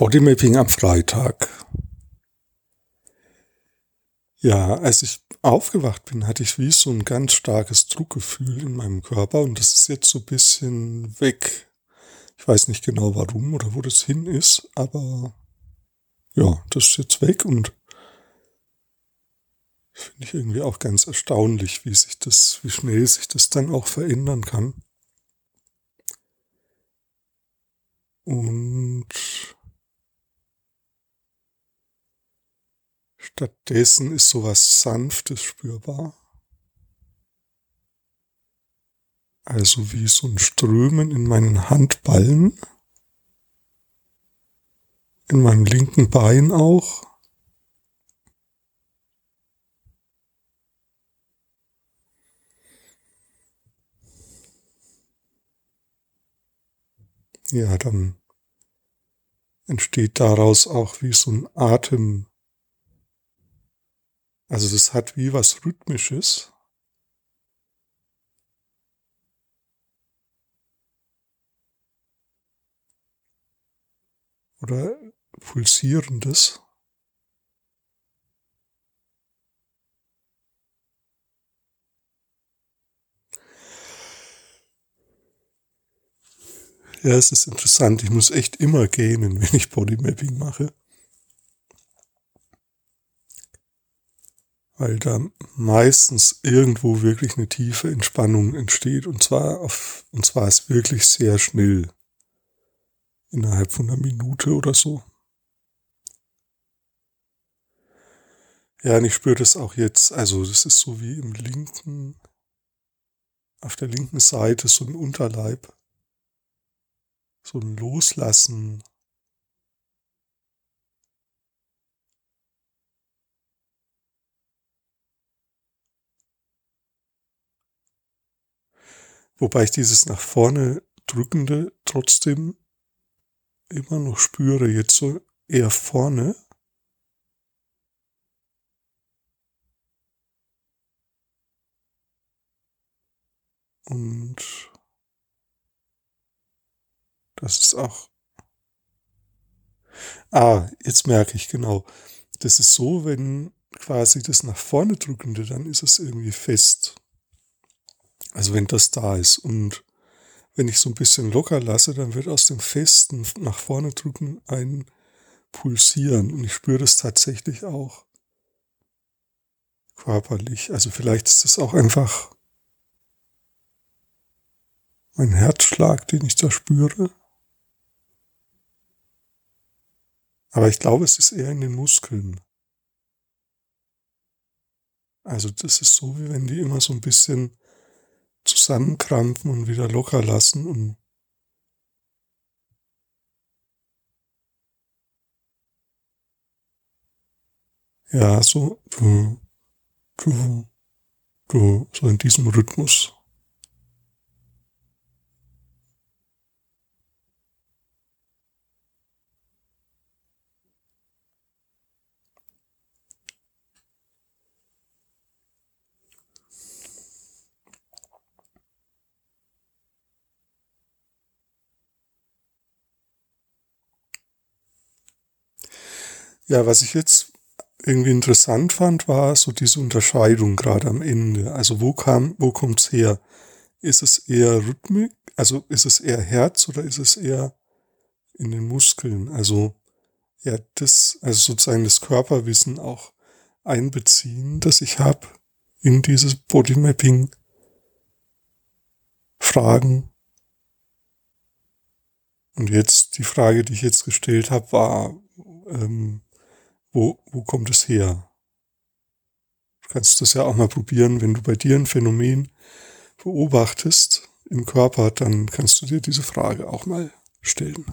Bodymapping am Freitag. Ja, als ich aufgewacht bin, hatte ich wie so ein ganz starkes Druckgefühl in meinem Körper und das ist jetzt so ein bisschen weg. Ich weiß nicht genau warum oder wo das hin ist, aber ja, das ist jetzt weg und finde ich irgendwie auch ganz erstaunlich, wie sich das, wie schnell sich das dann auch verändern kann. Und stattdessen ist sowas Sanftes spürbar. Also wie so ein Strömen in meinen Handballen, in meinem linken Bein auch. Ja, dann entsteht daraus auch wie so ein Atem. Also das hat wie was Rhythmisches. Oder pulsierendes. Ja, es ist interessant. Ich muss echt immer gähnen, wenn ich Bodymapping mache. Weil da meistens irgendwo wirklich eine tiefe Entspannung entsteht. Und zwar auf, und zwar ist wirklich sehr schnell. Innerhalb von einer Minute oder so. Ja, und ich spüre das auch jetzt. Also, das ist so wie im linken, auf der linken Seite so ein Unterleib so ein Loslassen. Wobei ich dieses nach vorne drückende trotzdem immer noch spüre, jetzt so eher vorne. Und das ist auch. Ah, jetzt merke ich genau. Das ist so, wenn quasi das nach vorne drückende, dann ist es irgendwie fest. Also wenn das da ist. Und wenn ich so ein bisschen locker lasse, dann wird aus dem festen nach vorne drücken ein Pulsieren. Und ich spüre das tatsächlich auch körperlich. Also vielleicht ist das auch einfach mein Herzschlag, den ich da spüre. Aber ich glaube, es ist eher in den Muskeln. Also das ist so, wie wenn die immer so ein bisschen zusammenkrampfen und wieder locker lassen und ja, so, du, du, so in diesem Rhythmus. Ja, was ich jetzt irgendwie interessant fand, war so diese Unterscheidung gerade am Ende. Also wo kam, wo kommt's her? Ist es eher Rhythmik? Also ist es eher Herz oder ist es eher in den Muskeln? Also ja, das, also sozusagen das Körperwissen auch einbeziehen, das ich habe in dieses Bodymapping Fragen. Und jetzt die Frage, die ich jetzt gestellt habe, war, ähm, wo, wo kommt es her? Du kannst das ja auch mal probieren, wenn du bei dir ein Phänomen beobachtest im Körper, dann kannst du dir diese Frage auch mal stellen.